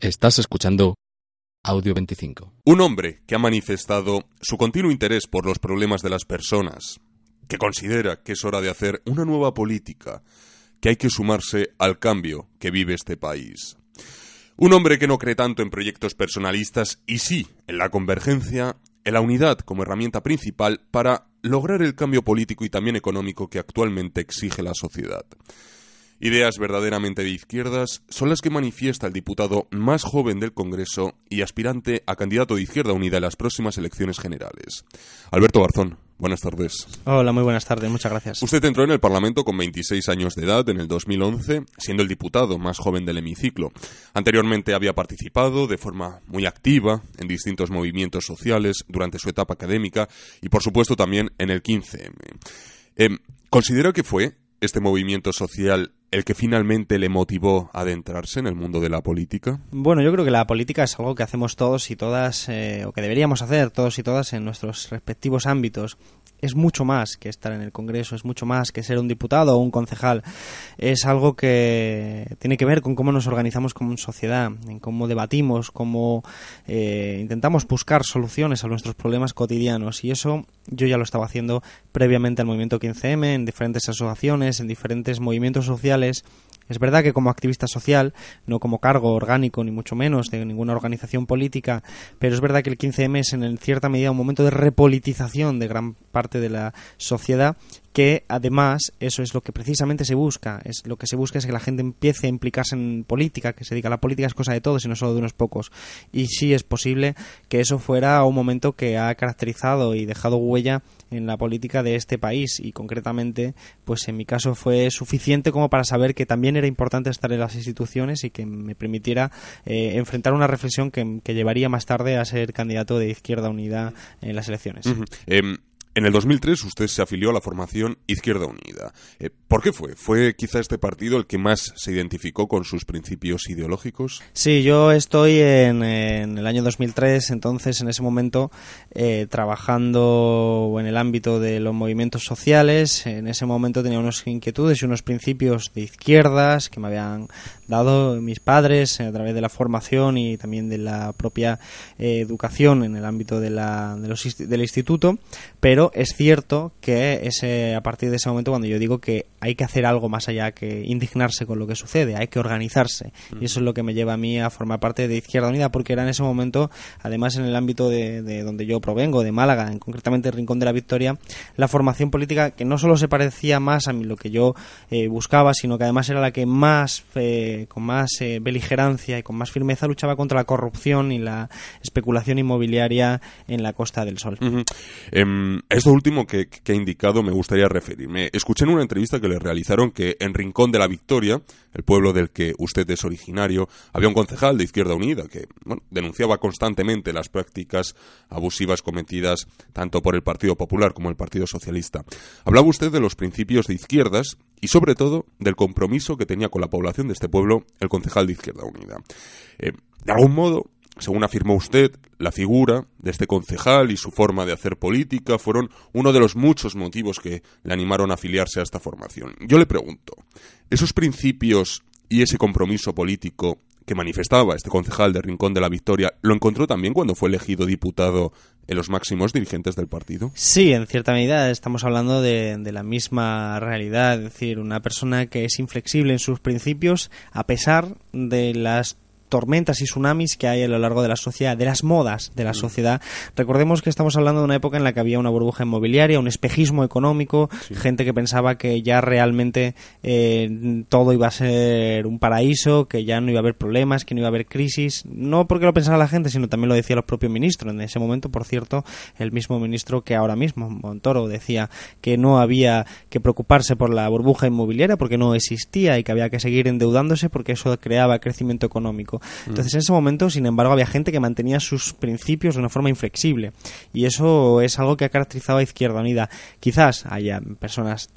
Estás escuchando Audio 25. Un hombre que ha manifestado su continuo interés por los problemas de las personas, que considera que es hora de hacer una nueva política, que hay que sumarse al cambio que vive este país. Un hombre que no cree tanto en proyectos personalistas y sí en la convergencia, en la unidad como herramienta principal para lograr el cambio político y también económico que actualmente exige la sociedad. Ideas verdaderamente de izquierdas son las que manifiesta el diputado más joven del Congreso y aspirante a candidato de Izquierda Unida en las próximas elecciones generales. Alberto Garzón, buenas tardes. Hola, muy buenas tardes, muchas gracias. Usted entró en el Parlamento con 26 años de edad en el 2011, siendo el diputado más joven del hemiciclo. Anteriormente había participado de forma muy activa en distintos movimientos sociales durante su etapa académica y, por supuesto, también en el 15M. Eh, ¿Considera que fue este movimiento social el que finalmente le motivó a adentrarse en el mundo de la política? Bueno, yo creo que la política es algo que hacemos todos y todas, eh, o que deberíamos hacer todos y todas en nuestros respectivos ámbitos. Es mucho más que estar en el Congreso, es mucho más que ser un diputado o un concejal. Es algo que tiene que ver con cómo nos organizamos como sociedad, en cómo debatimos, cómo eh, intentamos buscar soluciones a nuestros problemas cotidianos. Y eso yo ya lo estaba haciendo previamente al movimiento 15M, en diferentes asociaciones, en diferentes movimientos sociales. Es verdad que como activista social, no como cargo orgánico, ni mucho menos de ninguna organización política, pero es verdad que el 15M es en cierta medida un momento de repolitización de gran parte de la sociedad que además eso es lo que precisamente se busca, es lo que se busca es que la gente empiece a implicarse en política, que se diga la política es cosa de todos y no solo de unos pocos. Y sí es posible que eso fuera un momento que ha caracterizado y dejado huella en la política de este país y concretamente pues en mi caso fue suficiente como para saber que también era importante estar en las instituciones y que me permitiera eh, enfrentar una reflexión que, que, llevaría más tarde a ser candidato de Izquierda Unida en las elecciones. En el 2003 usted se afilió a la formación Izquierda Unida. Eh, ¿Por qué fue? ¿Fue quizá este partido el que más se identificó con sus principios ideológicos? Sí, yo estoy en, el año 2003, entonces en ese momento eh, trabajando en el ámbito de los movimientos sociales. En ese momento tenía unas inquietudes y unos principios de izquierdas que me habían dado mis padres a través de la formación y también de la propia eh, educación en el ámbito de la, del instituto, pero es cierto que ese, a partir de ese momento cuando yo digo que hay que hacer algo más allá que indignarse con lo que sucede, hay que organizarse y eso es lo que me lleva a mí a formar parte de Izquierda Unida porque era en ese momento, además en el ámbito de, de donde yo provengo, de Málaga, en concretamente el Rincón de la Victoria, la formación política que no solo se parecía más a mí lo que yo eh, buscaba, sino que además era la que más eh, con más eh, beligerancia y con más firmeza luchaba contra la corrupción y la especulación inmobiliaria en la Costa del Sol. Esto último que, que, ha indicado me gustaría referirme. Escuché en una entrevista que le realizaron que en Rincón de la Victoria, el pueblo del que usted es originario, había un concejal de Izquierda Unida que bueno, denunciaba constantemente las prácticas abusivas cometidas tanto por el Partido Popular como el Partido Socialista. Hablaba usted de los principios de izquierdas y sobre todo del compromiso que tenía con la población de este pueblo el concejal de Izquierda Unida. Eh, de algún modo, según afirmó usted, la figura de este concejal y su forma de hacer política fueron uno de los muchos motivos que le animaron a afiliarse a esta formación. Yo le pregunto, ¿esos principios y ese compromiso político que manifestaba este concejal de Rincón de la Victoria lo encontró también cuando fue elegido diputado en los máximos dirigentes del partido? Sí, en cierta medida estamos hablando de, la misma realidad, es decir, una persona que es inflexible en sus principios a pesar de las tormentas y tsunamis que hay a lo largo de la sociedad, de las modas de la sociedad. Recordemos que estamos hablando de una época en la que había una burbuja inmobiliaria, un espejismo económico, sí. gente que pensaba que ya realmente eh, todo iba a ser un paraíso, que ya no iba a haber problemas, que no iba a haber crisis. No porque lo pensara la gente, sino también lo decía los propios ministros. En ese momento, por cierto, el mismo ministro que ahora mismo, Montoro, decía que no había que preocuparse por la burbuja inmobiliaria porque no existía y que había que seguir endeudándose porque eso creaba crecimiento económico. Entonces, en ese momento, sin embargo, había gente que mantenía sus principios de una forma inflexible. Y eso es algo que ha caracterizado a Izquierda Unida. Quizás haya personas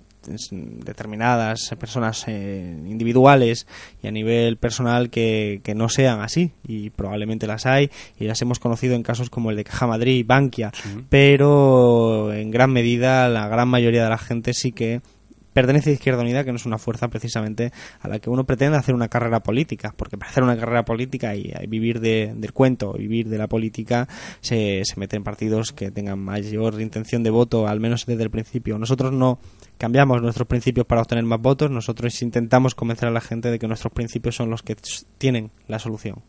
determinadas personas eh, individuales y a nivel personal que, que, no sean así y probablemente las hay y las hemos conocido en casos como el de Caja Madrid y Bankia pero en gran medida la gran mayoría de la gente sí que pertenece a Izquierda Unida, que no es una fuerza precisamente a la que uno pretende hacer una carrera política, porque para hacer una carrera política y, vivir del cuento, vivir de la política, se, se meten partidos que tengan mayor intención de voto, al menos desde el principio. Nosotros no cambiamos nuestros principios para obtener más votos, nosotros intentamos convencer a la gente de que nuestros principios son los que tienen la solución.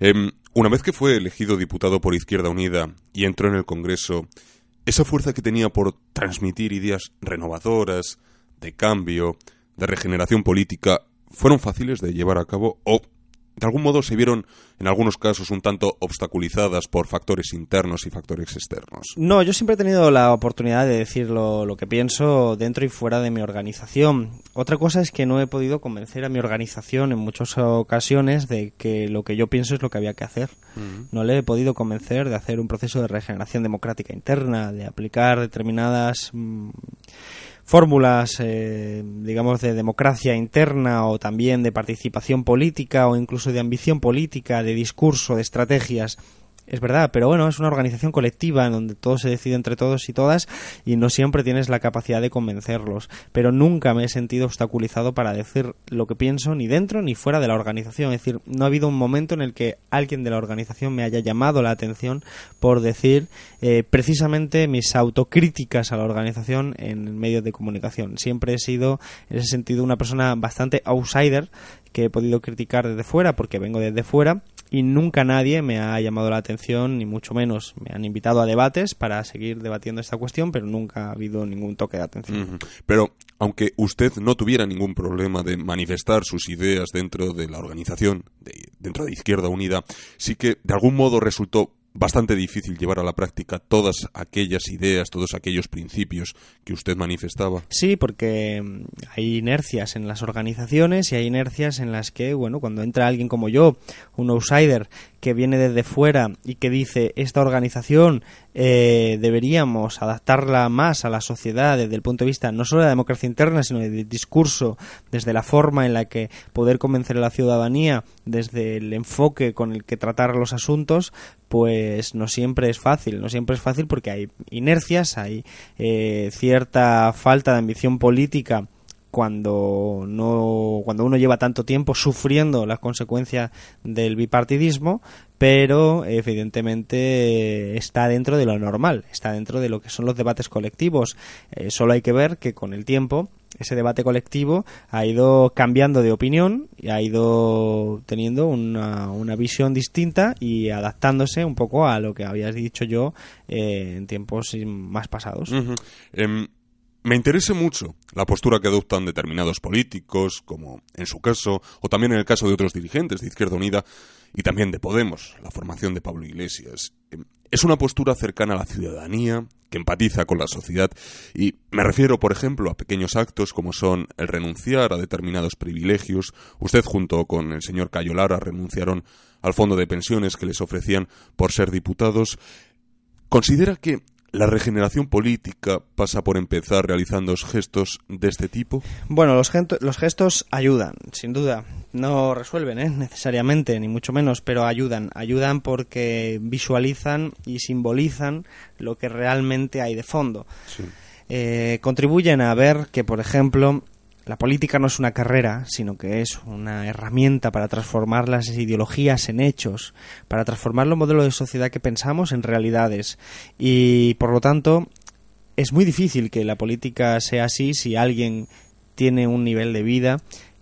Em, una vez que fue elegido diputado por Izquierda Unida y entró en el Congreso, esa fuerza que tenía por transmitir ideas renovadoras, de cambio, de regeneración política, fueron fáciles de llevar a cabo o de algún modo se vieron en algunos casos un tanto obstaculizadas por factores internos y factores externos. No, yo siempre he tenido la oportunidad de decir lo, que pienso dentro y fuera de mi organización. Otra cosa es que no he podido convencer a mi organización en muchas ocasiones de que lo que yo pienso es lo que había que hacer. No le he podido convencer de hacer un proceso de regeneración democrática interna, de aplicar determinadas... Mm, fórmulas, eh, digamos, de democracia interna o también de participación política o incluso de ambición política, de discurso, de estrategias es verdad, pero bueno, es una organización colectiva en donde todo se decide entre todos y todas y no siempre tienes la capacidad de convencerlos. Pero nunca me he sentido obstaculizado para decir lo que pienso ni dentro ni fuera de la organización. Es decir, no ha habido un momento en el que alguien de la organización me haya llamado la atención por decir eh, precisamente mis autocríticas a la organización en medios de comunicación. Siempre he sido, en ese sentido, una persona bastante outsider que he podido criticar desde fuera porque vengo desde fuera y nunca nadie me ha llamado la atención, ni mucho menos. Me han invitado a debates para seguir debatiendo esta cuestión, pero nunca ha habido ningún toque de atención. Pero aunque usted no tuviera ningún problema de manifestar sus ideas dentro de la organización, dentro de Izquierda Unida, sí que de algún modo resultó bastante difícil llevar a la práctica todas aquellas ideas, todos aquellos principios que usted manifestaba. Sí, porque mm, hay inercias en las organizaciones y hay inercias en las que, bueno, cuando entra alguien como yo, un outsider, que viene desde fuera y que dice esta organización eh, deberíamos adaptarla más a la sociedad desde el punto de vista no solo de la democracia interna, sino del discurso, desde la forma en la que poder convencer a la ciudadanía, desde el enfoque con el que tratar los asuntos, pues no siempre es fácil, no siempre es fácil porque hay inercias, hay eh, cierta falta de ambición política cuando no cuando uno lleva tanto tiempo sufriendo las consecuencias del bipartidismo pero evidentemente está dentro de lo normal está dentro de lo que son los debates colectivos eh, solo hay que ver que con el tiempo ese debate colectivo ha ido cambiando de opinión y ha ido teniendo una, una visión distinta y adaptándose un poco a lo que habías dicho yo eh, en tiempos más pasados. Me interesa mucho la postura que adoptan determinados políticos, como en su caso, o también en el caso de otros dirigentes de Izquierda Unida y también de Podemos, la formación de Pablo Iglesias. Em, es una postura cercana a la ciudadanía, que empatiza con la sociedad, y me refiero, por ejemplo, a pequeños actos como son el renunciar a determinados privilegios. Usted, junto con el señor Cayo Lara, renunciaron al fondo de pensiones que les ofrecían por ser diputados. ¿Considera que ¿La regeneración política pasa por empezar realizando gestos de este tipo? Bueno, los, los gestos ayudan, sin duda. No resuelven ¿eh? necesariamente, ni mucho menos, pero ayudan. Ayudan porque visualizan y simbolizan lo que realmente hay de fondo. Eh, contribuyen a ver que, por ejemplo, la política no es una carrera, sino que es una herramienta para transformar las ideologías en hechos, para transformar los modelos de sociedad que pensamos en realidades. Y por lo tanto, es muy difícil que la política sea así si alguien tiene un nivel de vida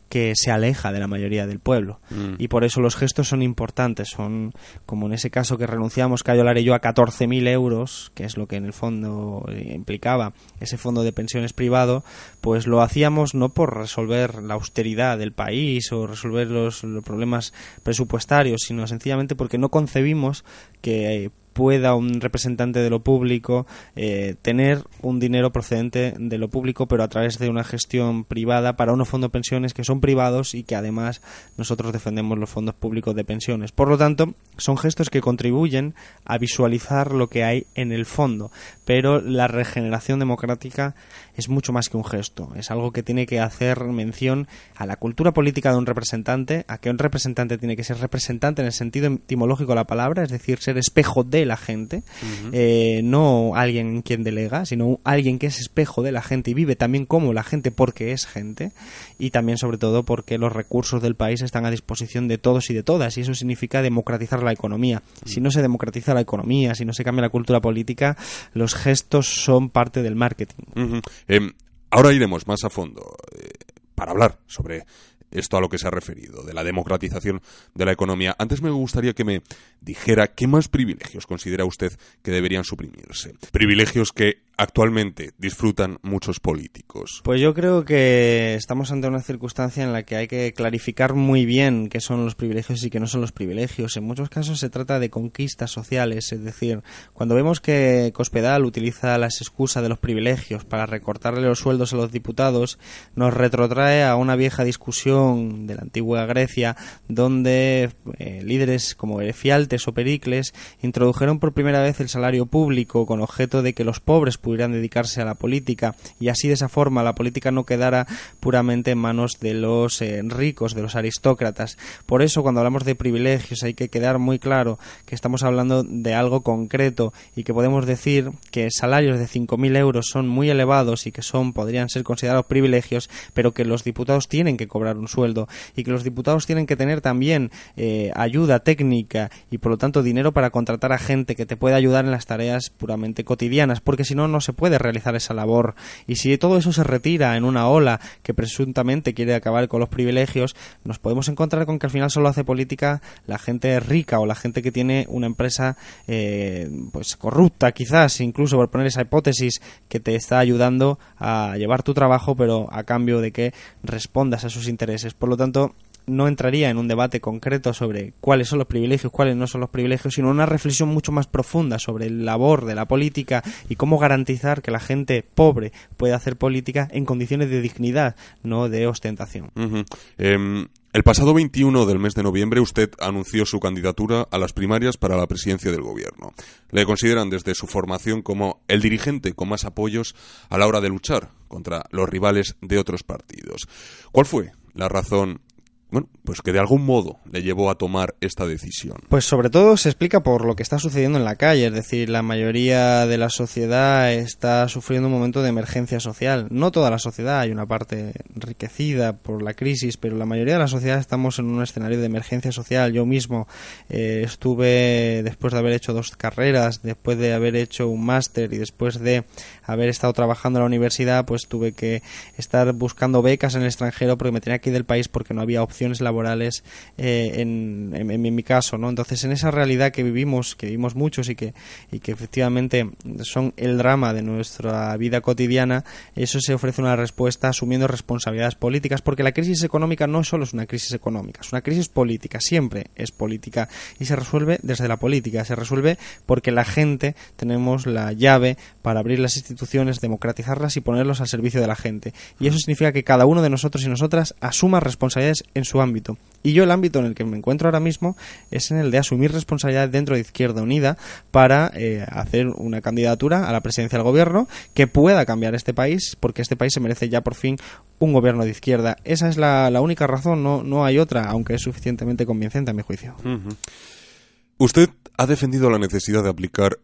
que se aleja de la mayoría del pueblo. Mm. Y por eso los gestos son importantes. Son, como en ese caso que renunciamos Cayo yo a 14.000 euros, que es lo que en el fondo eh, implicaba ese fondo de pensiones privado, pues lo hacíamos no por resolver la austeridad del país o resolver los, los problemas presupuestarios, sino sencillamente porque no concebimos que pueda un representante de lo público eh, tener un dinero procedente de lo público, pero a través de una gestión privada para unos fondos de pensiones que son privados y que además nosotros defendemos los fondos públicos de pensiones. Por lo tanto, son gestos que contribuyen a visualizar lo que hay en el fondo, pero la regeneración democrática es mucho más que un gesto, es algo que tiene que hacer mención a la cultura política de un representante, a que un representante tiene que ser representante en el sentido etimológico de la palabra, es decir, ser espejo de la gente, eh, no alguien quien delega, sino alguien que es espejo de la gente y vive también como la gente porque es gente, y también sobre todo porque los recursos del país están a disposición de todos y de todas, y eso significa democratizar la economía. Si no se democratiza la economía, si no se cambia la cultura política, los gestos son parte del marketing. Em, ahora iremos más a fondo eh, para hablar sobre esto a lo que se ha referido, de la democratización de la economía. Antes me gustaría que me dijera qué más privilegios considera usted que deberían suprimirse. Privilegios que actualmente disfrutan muchos políticos? Pues yo creo que estamos ante una circunstancia en la que hay que clarificar muy bien qué son los privilegios y qué no son los privilegios. En muchos casos se trata de conquistas sociales, es decir, cuando vemos que Cospedal utiliza las excusas de los privilegios para recortarle los sueldos a los diputados, nos retrotrae a una vieja discusión de la antigua Grecia donde eh, líderes como Efialtes o Pericles introdujeron por primera vez el salario público con objeto de que los pobres pudieran dedicarse a la política y así de esa forma la política no quedara puramente en manos de los eh, ricos, de los aristócratas. Por eso cuando hablamos de privilegios hay que quedar muy claro que estamos hablando de algo concreto y que podemos decir que salarios de 5.000 euros son muy elevados y que son podrían ser considerados privilegios, pero que los diputados tienen que cobrar un sueldo y que los diputados tienen que tener también eh, ayuda técnica y por lo tanto dinero para contratar a gente que te pueda ayudar en las tareas puramente cotidianas, porque si no no se puede realizar esa labor. Y si todo eso se retira en una ola que presuntamente quiere acabar con los privilegios, nos podemos encontrar con que al final solo hace política la gente rica o la gente que tiene una empresa eh, pues corrupta quizás, incluso por poner esa hipótesis que te está ayudando a llevar tu trabajo, pero a cambio de que respondas a sus intereses. Por lo tanto, no entraría en un debate concreto sobre cuáles son los privilegios, cuáles no son los privilegios, sino una reflexión mucho más profunda sobre el labor de la política y cómo garantizar que la gente pobre pueda hacer política en condiciones de dignidad, no de ostentación. Em, el pasado 21 del mes de noviembre usted anunció su candidatura a las primarias para la presidencia del gobierno. Le consideran desde su formación como el dirigente con más apoyos a la hora de luchar contra los rivales de otros partidos. ¿Cuál fue la razón bueno, pues que de algún modo le llevó a tomar esta decisión. Pues sobre todo se explica por lo que está sucediendo en la calle, es decir, la mayoría de la sociedad está sufriendo un momento de emergencia social. No toda la sociedad, hay una parte enriquecida por la crisis, pero la mayoría de la sociedad estamos en un escenario de emergencia social. Yo mismo eh, estuve, después de haber hecho dos carreras, después de haber hecho un máster y después de haber estado trabajando en la universidad, pues tuve que estar buscando becas en el extranjero porque me tenía que ir del país porque no había opción laborales eh, en, en, mi caso, ¿no? Entonces, en esa realidad que vivimos, que vivimos muchos y que, y que efectivamente son el drama de nuestra vida cotidiana, eso se ofrece una respuesta asumiendo responsabilidades políticas, porque la crisis económica no solo es una crisis económica, es una crisis política, siempre es política y se resuelve desde la política, se resuelve porque la gente tenemos la llave para abrir las instituciones, democratizarlas y ponerlos al servicio de la gente. Y eso significa que cada uno de nosotros y nosotras asuma responsabilidades en su ámbito. Y yo el ámbito en el que me encuentro ahora mismo es en el de asumir responsabilidades dentro de Izquierda Unida para eh, hacer una candidatura a la presidencia del gobierno que pueda cambiar este país, porque este país se merece ya por fin un gobierno de izquierda. Esa es la, única razón, no, no hay otra, aunque es suficientemente convincente a mi juicio. Usted ha defendido la necesidad de aplicar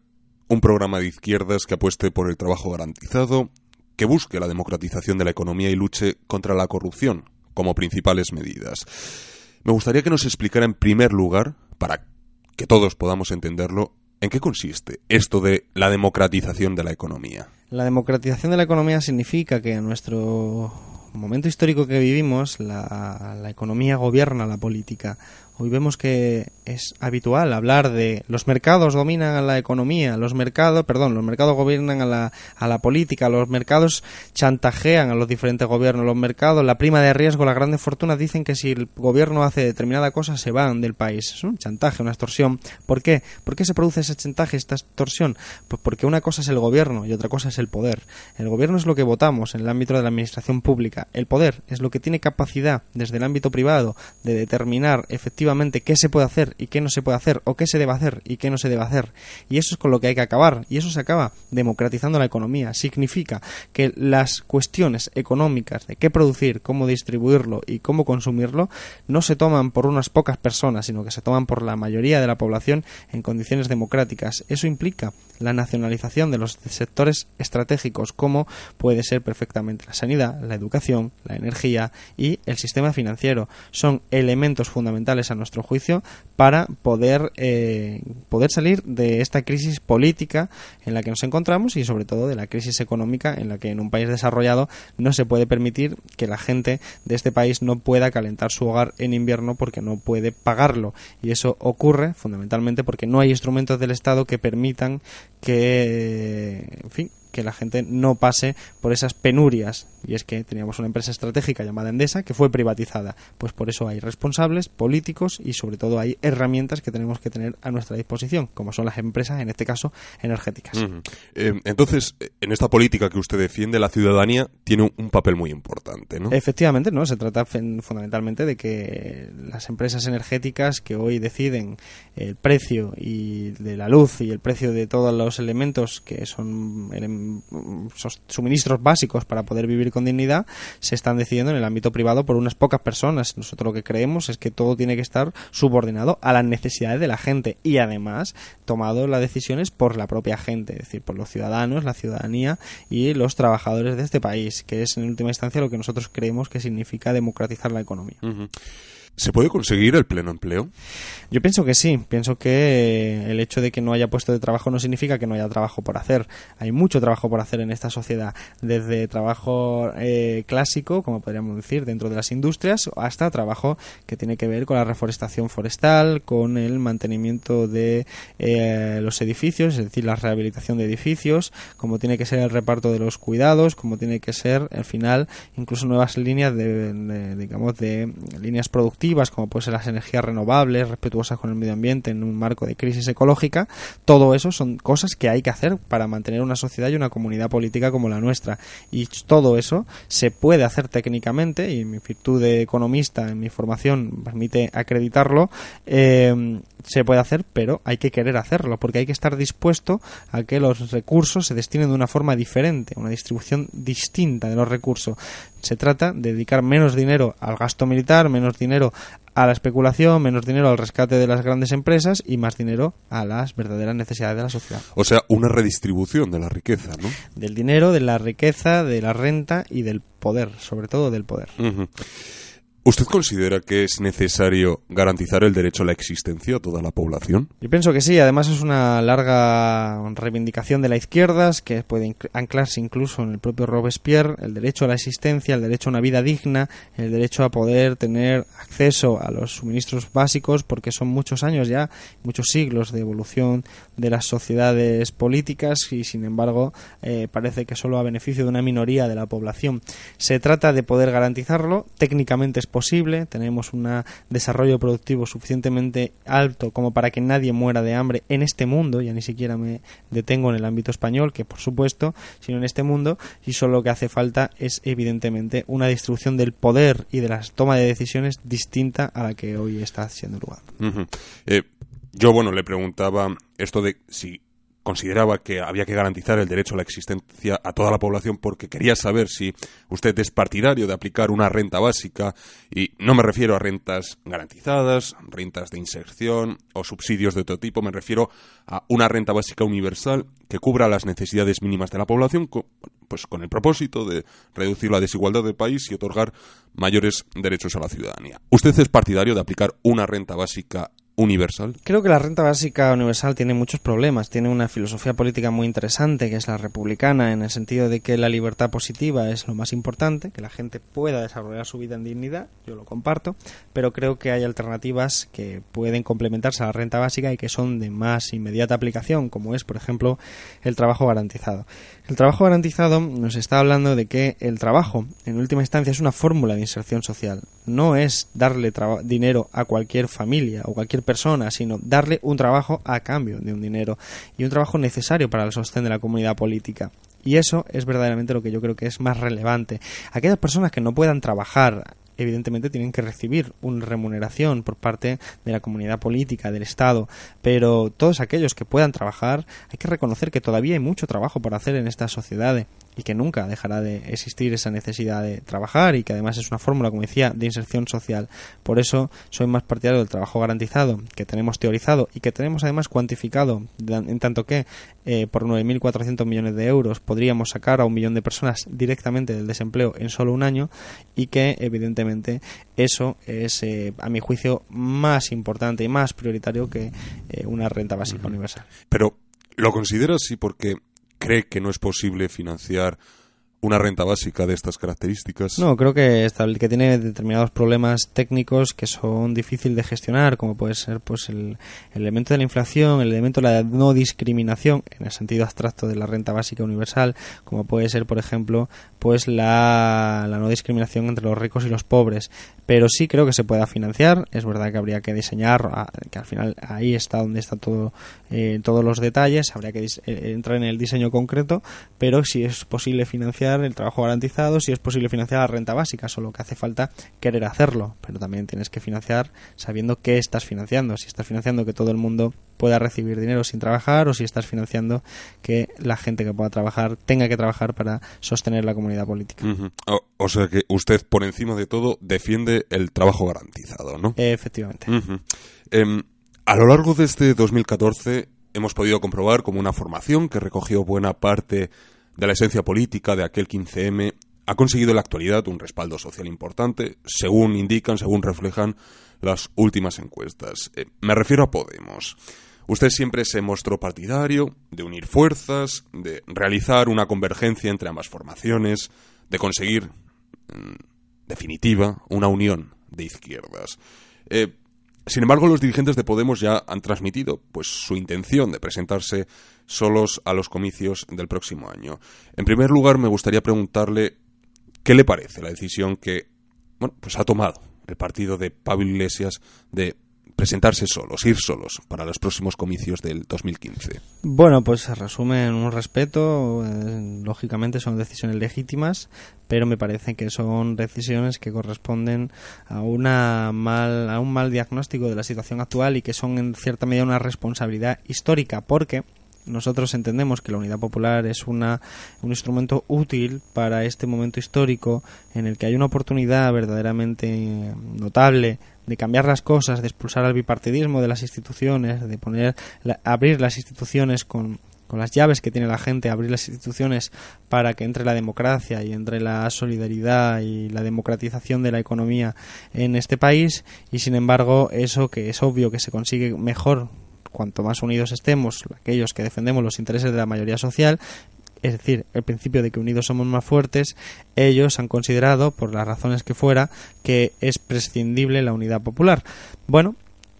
un programa de izquierdas que apueste por el trabajo garantizado, que busque la democratización de la economía y luche contra la corrupción, como principales medidas. Me gustaría que nos explicara en primer lugar, para que todos podamos entenderlo, en qué consiste esto de la democratización de la economía. La democratización de la economía significa que en nuestro momento histórico que vivimos, la, economía gobierna la política. Hoy vemos que es habitual hablar de los mercados dominan a la economía, los mercados, perdón, los mercados gobiernan a la, a la política, los mercados chantajean a los diferentes gobiernos, los mercados, la prima de riesgo, las grandes fortunas dicen que si el gobierno hace determinada cosa se van del país. Es un chantaje, una extorsión. ¿Por qué? ¿Por qué se produce ese chantaje, esta extorsión? Pues porque una cosa es el gobierno y otra cosa es el poder. El gobierno es lo que votamos en el ámbito de la administración pública. El poder es lo que tiene capacidad desde el ámbito privado de determinar efectivamente qué se puede hacer y qué no se puede hacer, o qué se debe hacer y qué no se debe hacer. Y eso es con lo que hay que acabar. Y eso se acaba democratizando la economía. Significa que las cuestiones económicas de qué producir, cómo distribuirlo y cómo consumirlo no se toman por unas pocas personas, sino que se toman por la mayoría de la población en condiciones democráticas. Eso implica la nacionalización de los sectores estratégicos, como puede ser perfectamente la sanidad, la educación, la energía y el sistema financiero. Son elementos fundamentales a nuestro juicio para poder, eh, poder salir de esta crisis política en la que nos encontramos y sobre todo de la crisis económica en la que en un país desarrollado no se puede permitir que la gente de este país no pueda calentar su hogar en invierno porque no puede pagarlo. Y eso ocurre fundamentalmente porque no hay instrumentos del Estado que permitan que, en fin, que la gente no pase por esas penurias. Y es que teníamos una empresa estratégica llamada Endesa que fue privatizada. Pues por eso hay responsables políticos y sobre todo hay herramientas que tenemos que tener a nuestra disposición, como son las empresas, en este caso, energéticas. Eh, entonces, en esta política que usted defiende, la ciudadanía tiene un, papel muy importante, ¿no? Efectivamente, ¿no? Se trata fundamentalmente de que las empresas energéticas que hoy deciden el precio y de la luz y el precio de todos los elementos que son suministros básicos para poder vivir con dignidad se están decidiendo en el ámbito privado por unas pocas personas. Nosotros lo que creemos es que todo tiene que estar subordinado a las necesidades de la gente y además tomado las decisiones por la propia gente, es decir, por los ciudadanos, la ciudadanía y los trabajadores de este país, que es en última instancia lo que nosotros creemos que significa democratizar la economía. ¿Se puede conseguir el pleno empleo? Yo pienso que sí. Pienso que el hecho de que no haya puesto de trabajo no significa que no haya trabajo por hacer. Hay mucho trabajo por hacer en esta sociedad, desde trabajo eh, clásico, como podríamos decir, dentro de las industrias, hasta trabajo que tiene que ver con la reforestación forestal, con el mantenimiento de eh, los edificios, es decir, la rehabilitación de edificios, como tiene que ser el reparto de los cuidados, como tiene que ser, al final, incluso nuevas líneas de digamos, de líneas productivas como pueden ser las energías renovables, respetuosas con el medio ambiente en un marco de crisis ecológica, todo eso son cosas que hay que hacer para mantener una sociedad y una comunidad política como la nuestra. Y todo eso se puede hacer técnicamente, y mi virtud de economista en mi formación permite acreditarlo, eh, se puede hacer, pero hay que querer hacerlo, porque hay que estar dispuesto a que los recursos se destinen de una forma diferente, una distribución distinta de los recursos. Se trata de dedicar menos dinero al gasto militar, menos dinero a la especulación, menos dinero al rescate de las grandes empresas y más dinero a las verdaderas necesidades de la sociedad. O sea, una redistribución de la riqueza, ¿no? Del dinero, de la riqueza, de la renta y del poder, sobre todo del poder. ¿Usted considera que es necesario garantizar el derecho a la existencia a toda la población? Yo pienso que sí. Además es una larga reivindicación de la izquierda que puede anclarse incluso en el propio Robespierre, el derecho a la existencia, el derecho a una vida digna, el derecho a poder tener acceso a los suministros básicos, porque son muchos años ya, muchos siglos de evolución de las sociedades políticas y sin embargo eh, parece que solo a beneficio de una minoría de la población. Se trata de poder garantizarlo, técnicamente es posible, tenemos un desarrollo productivo suficientemente alto como para que nadie muera de hambre en este mundo, ya ni siquiera me detengo en el ámbito español, que por supuesto, sino en este mundo, y solo lo que hace falta es evidentemente una distribución del poder y de la toma de decisiones distinta a la que hoy está siendo lugar. Yo, bueno, le preguntaba esto de si consideraba que había que garantizar el derecho a la existencia a toda la población porque quería saber si usted es partidario de aplicar una renta básica y no me refiero a rentas garantizadas, rentas de inserción o subsidios de otro tipo, me refiero a una renta básica universal que cubra las necesidades mínimas de la población pues con el propósito de reducir la desigualdad del país y otorgar mayores derechos a la ciudadanía. ¿Usted es partidario de aplicar una renta básica Creo que la renta básica universal tiene muchos problemas. Tiene una filosofía política muy interesante, que es la republicana, en el sentido de que la libertad positiva es lo más importante, que la gente pueda desarrollar su vida en dignidad, yo lo comparto, pero creo que hay alternativas que pueden complementarse a la renta básica y que son de más inmediata aplicación, como es, por ejemplo, el trabajo garantizado. El trabajo garantizado nos está hablando de que el trabajo, en última instancia, es una fórmula de inserción social. No es darle dinero a cualquier familia o cualquier persona, sino darle un trabajo a cambio de un dinero y un trabajo necesario para el sostén de la comunidad política. Y eso es verdaderamente lo que yo creo que es más relevante. Aquellas personas que no puedan trabajar evidentemente tienen que recibir una remuneración por parte de la comunidad política, del Estado, pero todos aquellos que puedan trabajar, hay que reconocer que todavía hay mucho trabajo por hacer en esta sociedad y que nunca dejará de existir esa necesidad de trabajar y que además es una fórmula, como decía, de inserción social. Por eso soy más partidario del trabajo garantizado que tenemos teorizado y que tenemos además cuantificado, en tanto que eh, por 9.400 millones de euros podríamos sacar a un millón de personas directamente del desempleo en solo un año y que evidentemente eso es, eh, a mi juicio, más importante y más prioritario que eh, una renta básica universal. Pero lo considero así porque cree que no es posible financiar una renta básica de estas características? No, creo que, que tiene determinados problemas técnicos que son difíciles de gestionar, como puede ser pues el, elemento de la inflación, el elemento de la no discriminación en el sentido abstracto de la renta básica universal, como puede ser, por ejemplo, pues la, la no discriminación entre los ricos y los pobres. Pero sí creo que se pueda financiar. Es verdad que habría que diseñar, ah, que al final ahí está donde está todo, eh, todos los detalles. Habría que eh, entrar en el diseño concreto, pero si es posible financiar el trabajo garantizado, si es posible financiar la renta básica, solo que hace falta querer hacerlo, pero también tienes que financiar sabiendo qué estás financiando, si estás financiando que todo el mundo pueda recibir dinero sin trabajar o si estás financiando que la gente que pueda trabajar tenga que trabajar para sostener la comunidad política. o, sea que usted por encima de todo defiende el trabajo garantizado, ¿no? Efectivamente. Em, a lo largo de este 2014 hemos podido comprobar como una formación que recogió buena parte de la esencia política de aquel 15M ha conseguido en la actualidad un respaldo social importante, según indican, según reflejan las últimas encuestas. Eh, me refiero a Podemos. Usted siempre se mostró partidario de unir fuerzas, de realizar una convergencia entre ambas formaciones, de conseguir, en definitiva, una unión de izquierdas. Eh, sin embargo, los dirigentes de Podemos ya han transmitido pues su intención de presentarse solos a los comicios del próximo año. En primer lugar, me gustaría preguntarle qué le parece la decisión que bueno, pues ha tomado el partido de Pablo Iglesias de presentarse solos, ir solos para los próximos comicios del 2015? Bueno, pues se resume en un respeto. Eh, lógicamente son decisiones legítimas, pero me parece que son decisiones que corresponden a, una mal, a un mal diagnóstico de la situación actual y que son en cierta medida una responsabilidad histórica, porque nosotros entendemos que la unidad popular es una, un instrumento útil para este momento histórico en el que hay una oportunidad verdaderamente notable de cambiar las cosas, de expulsar al bipartidismo de las instituciones, de poner, abrir las instituciones con, con las llaves que tiene la gente, abrir las instituciones para que entre la democracia y entre la solidaridad y la democratización de la economía en este país y sin embargo eso que es obvio que se consigue mejor cuanto más unidos estemos aquellos que defendemos los intereses de la mayoría social es decir, el principio de que unidos somos más fuertes, ellos han considerado, por las razones que fuera, que es prescindible la unidad popular. Bueno,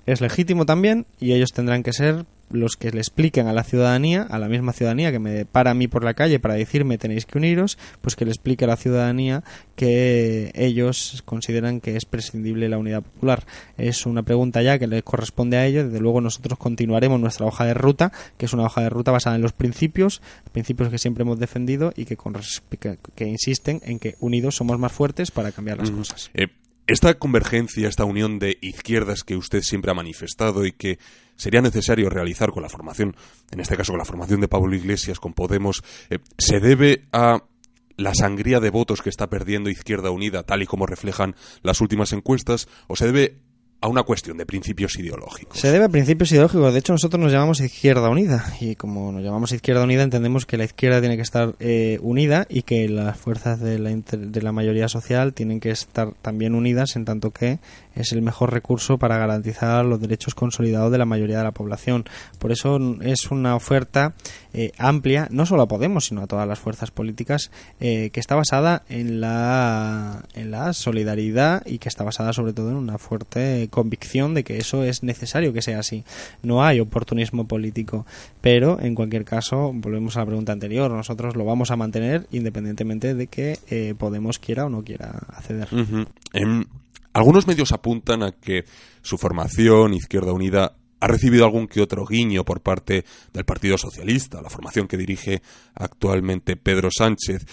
es legítimo también y ellos tendrán que ser los que le expliquen a la ciudadanía, a la misma ciudadanía que me para a mí por la calle para decirme tenéis que uniros, pues que le explique a la ciudadanía que ellos consideran que es prescindible la unidad popular. Es una pregunta ya que le corresponde a ellos. Desde luego nosotros continuaremos nuestra hoja de ruta, que es una hoja de ruta basada en los principios, principios que siempre hemos defendido y que, que, insisten en que unidos somos más fuertes para cambiar las cosas. Eh, esta convergencia, esta unión de izquierdas que usted siempre ha manifestado y que sería necesario realizar con la formación, en este caso con la formación de Pablo Iglesias, con Podemos, eh, se debe a la sangría de votos que está perdiendo Izquierda Unida, tal y como reflejan las últimas encuestas, o se debe a una cuestión de principios ideológicos. Se debe a principios ideológicos. De hecho, nosotros nos llamamos Izquierda Unida. Y como nos llamamos Izquierda Unida, entendemos que la izquierda tiene que estar eh, unida y que las fuerzas de la, de la mayoría social tienen que estar también unidas, en tanto que es el mejor recurso para garantizar los derechos consolidados de la mayoría de la población. Por eso es una oferta eh, amplia, no solo a Podemos, sino a todas las fuerzas políticas, eh, que está basada en la, en la solidaridad y que está basada sobre todo en una fuerte convicción de que eso es necesario que sea así. No hay oportunismo político, pero en cualquier caso, volvemos a la pregunta anterior, nosotros lo vamos a mantener independientemente de que eh, Podemos quiera o no quiera acceder. Algunos medios apuntan a que su formación, Izquierda Unida, ha recibido algún que otro guiño por parte del Partido Socialista, la formación que dirige actualmente Pedro Sánchez.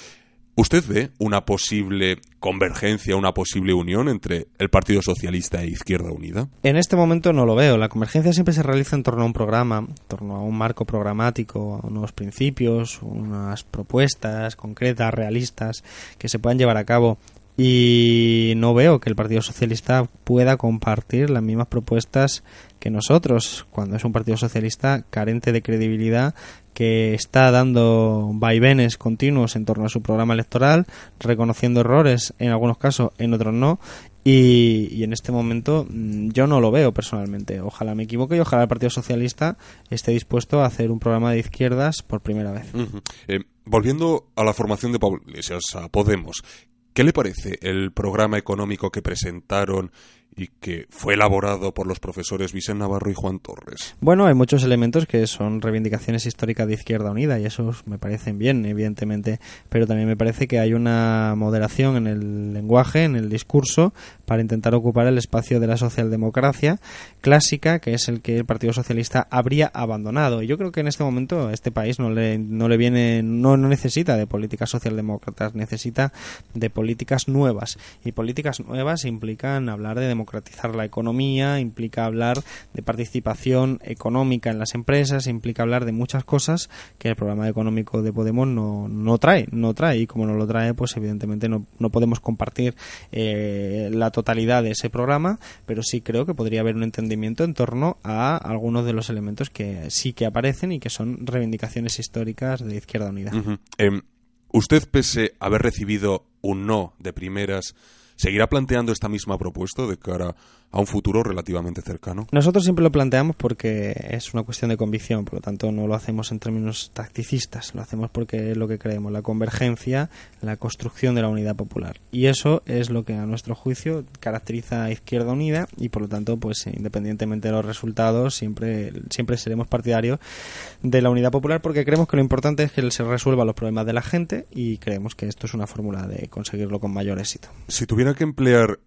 ¿Usted ve una posible convergencia, una posible unión entre el Partido Socialista e Izquierda Unida? En este momento no lo veo. La convergencia siempre se realiza en torno a un programa, en torno a un marco programático, a unos principios, unas propuestas concretas, realistas, que se puedan llevar a cabo y no veo que el Partido Socialista pueda compartir las mismas propuestas que nosotros, cuando es un Partido Socialista carente de credibilidad que está dando vaivenes continuos en torno a su programa electoral, reconociendo errores en algunos casos, en otros no, y, en este momento mm, yo no lo veo personalmente. Ojalá me equivoque y ojalá el Partido Socialista esté dispuesto a hacer un programa de izquierdas por primera vez. Eh, volviendo a la formación de Pablo Iglesias, a Podemos, ¿Qué le parece el programa económico que presentaron y que fue elaborado por los profesores Vicente Navarro y Juan Torres. Bueno, hay muchos elementos que son reivindicaciones históricas de Izquierda Unida y esos me parecen bien, evidentemente, pero también me parece que hay una moderación en el lenguaje, en el discurso, para intentar ocupar el espacio de la socialdemocracia clásica, que es el que el Partido Socialista habría abandonado. Y yo creo que en este momento este país no le, no le viene, no, no necesita de políticas socialdemócratas, necesita de políticas nuevas. Y políticas nuevas implican hablar de democracia democratizar la economía, implica hablar de participación económica en las empresas, implica hablar de muchas cosas que el programa económico de Podemos no, no trae, no trae y como no lo trae, pues evidentemente no, no podemos compartir eh, la totalidad de ese programa, pero sí creo que podría haber un entendimiento en torno a algunos de los elementos que sí que aparecen y que son reivindicaciones históricas de Izquierda Unida. Em, usted, pese a haber recibido un no de primeras, ¿Seguirá planteando esta misma propuesta de cara a un futuro relativamente cercano? Nosotros siempre lo planteamos porque es una cuestión de convicción, por lo tanto no lo hacemos en términos tacticistas, lo hacemos porque es lo que creemos, la convergencia, la construcción de la unidad popular. Y eso es lo que a nuestro juicio caracteriza a Izquierda Unida y por lo tanto, pues independientemente de los resultados, siempre, siempre seremos partidarios de la unidad popular porque creemos que lo importante es que se resuelvan los problemas de la gente y creemos que esto es una fórmula de conseguirlo con mayor éxito. Si tuviera que emplear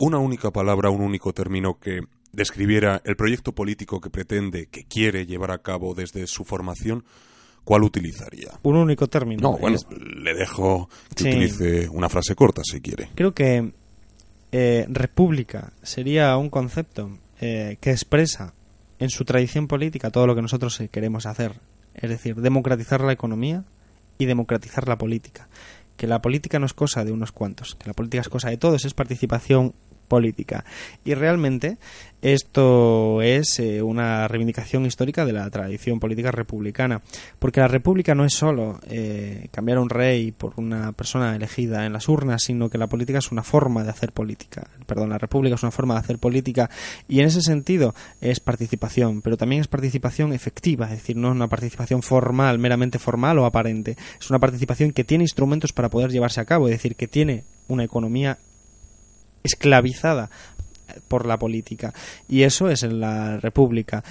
una única palabra, un único término que describiera el proyecto político que pretende, que quiere llevar a cabo desde su formación, ¿cuál utilizaría? Un único término. No, bueno, le dejo que utilice una frase corta si quiere. Creo que eh, república sería un concepto eh, que expresa en su tradición política todo lo que nosotros queremos hacer. Es decir, democratizar la economía y democratizar la política. Que la política no es cosa de unos cuantos, que la política es cosa de todos, es participación política. Y realmente esto es eh, una reivindicación histórica de la tradición política republicana, porque la república no es solo eh, cambiar a un rey por una persona elegida en las urnas, sino que la política es una forma de hacer política. Perdón, la república es una forma de hacer política y en ese sentido es participación, pero también es participación efectiva, es decir, no es una participación formal, meramente formal o aparente, es una participación que tiene instrumentos para poder llevarse a cabo, es decir, que tiene una economía esclavizada por la política. Y eso es en la República.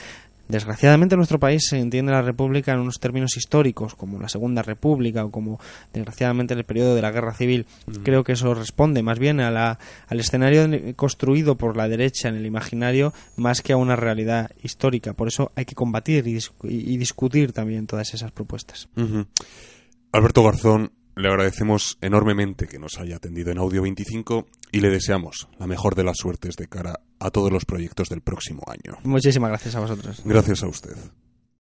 Desgraciadamente en nuestro país se entiende la República en unos términos históricos, como la Segunda República o como, desgraciadamente, el periodo de la Guerra Civil. Creo que eso responde más bien a la, al escenario construido por la derecha en el imaginario más que a una realidad histórica. Por eso hay que combatir y, discutir también todas esas propuestas. Alberto Garzón, le agradecemos enormemente que nos haya atendido en Audio 25 y le deseamos la mejor de las suertes de cara a todos los proyectos del próximo año. Muchísimas gracias a vosotros. Gracias a usted.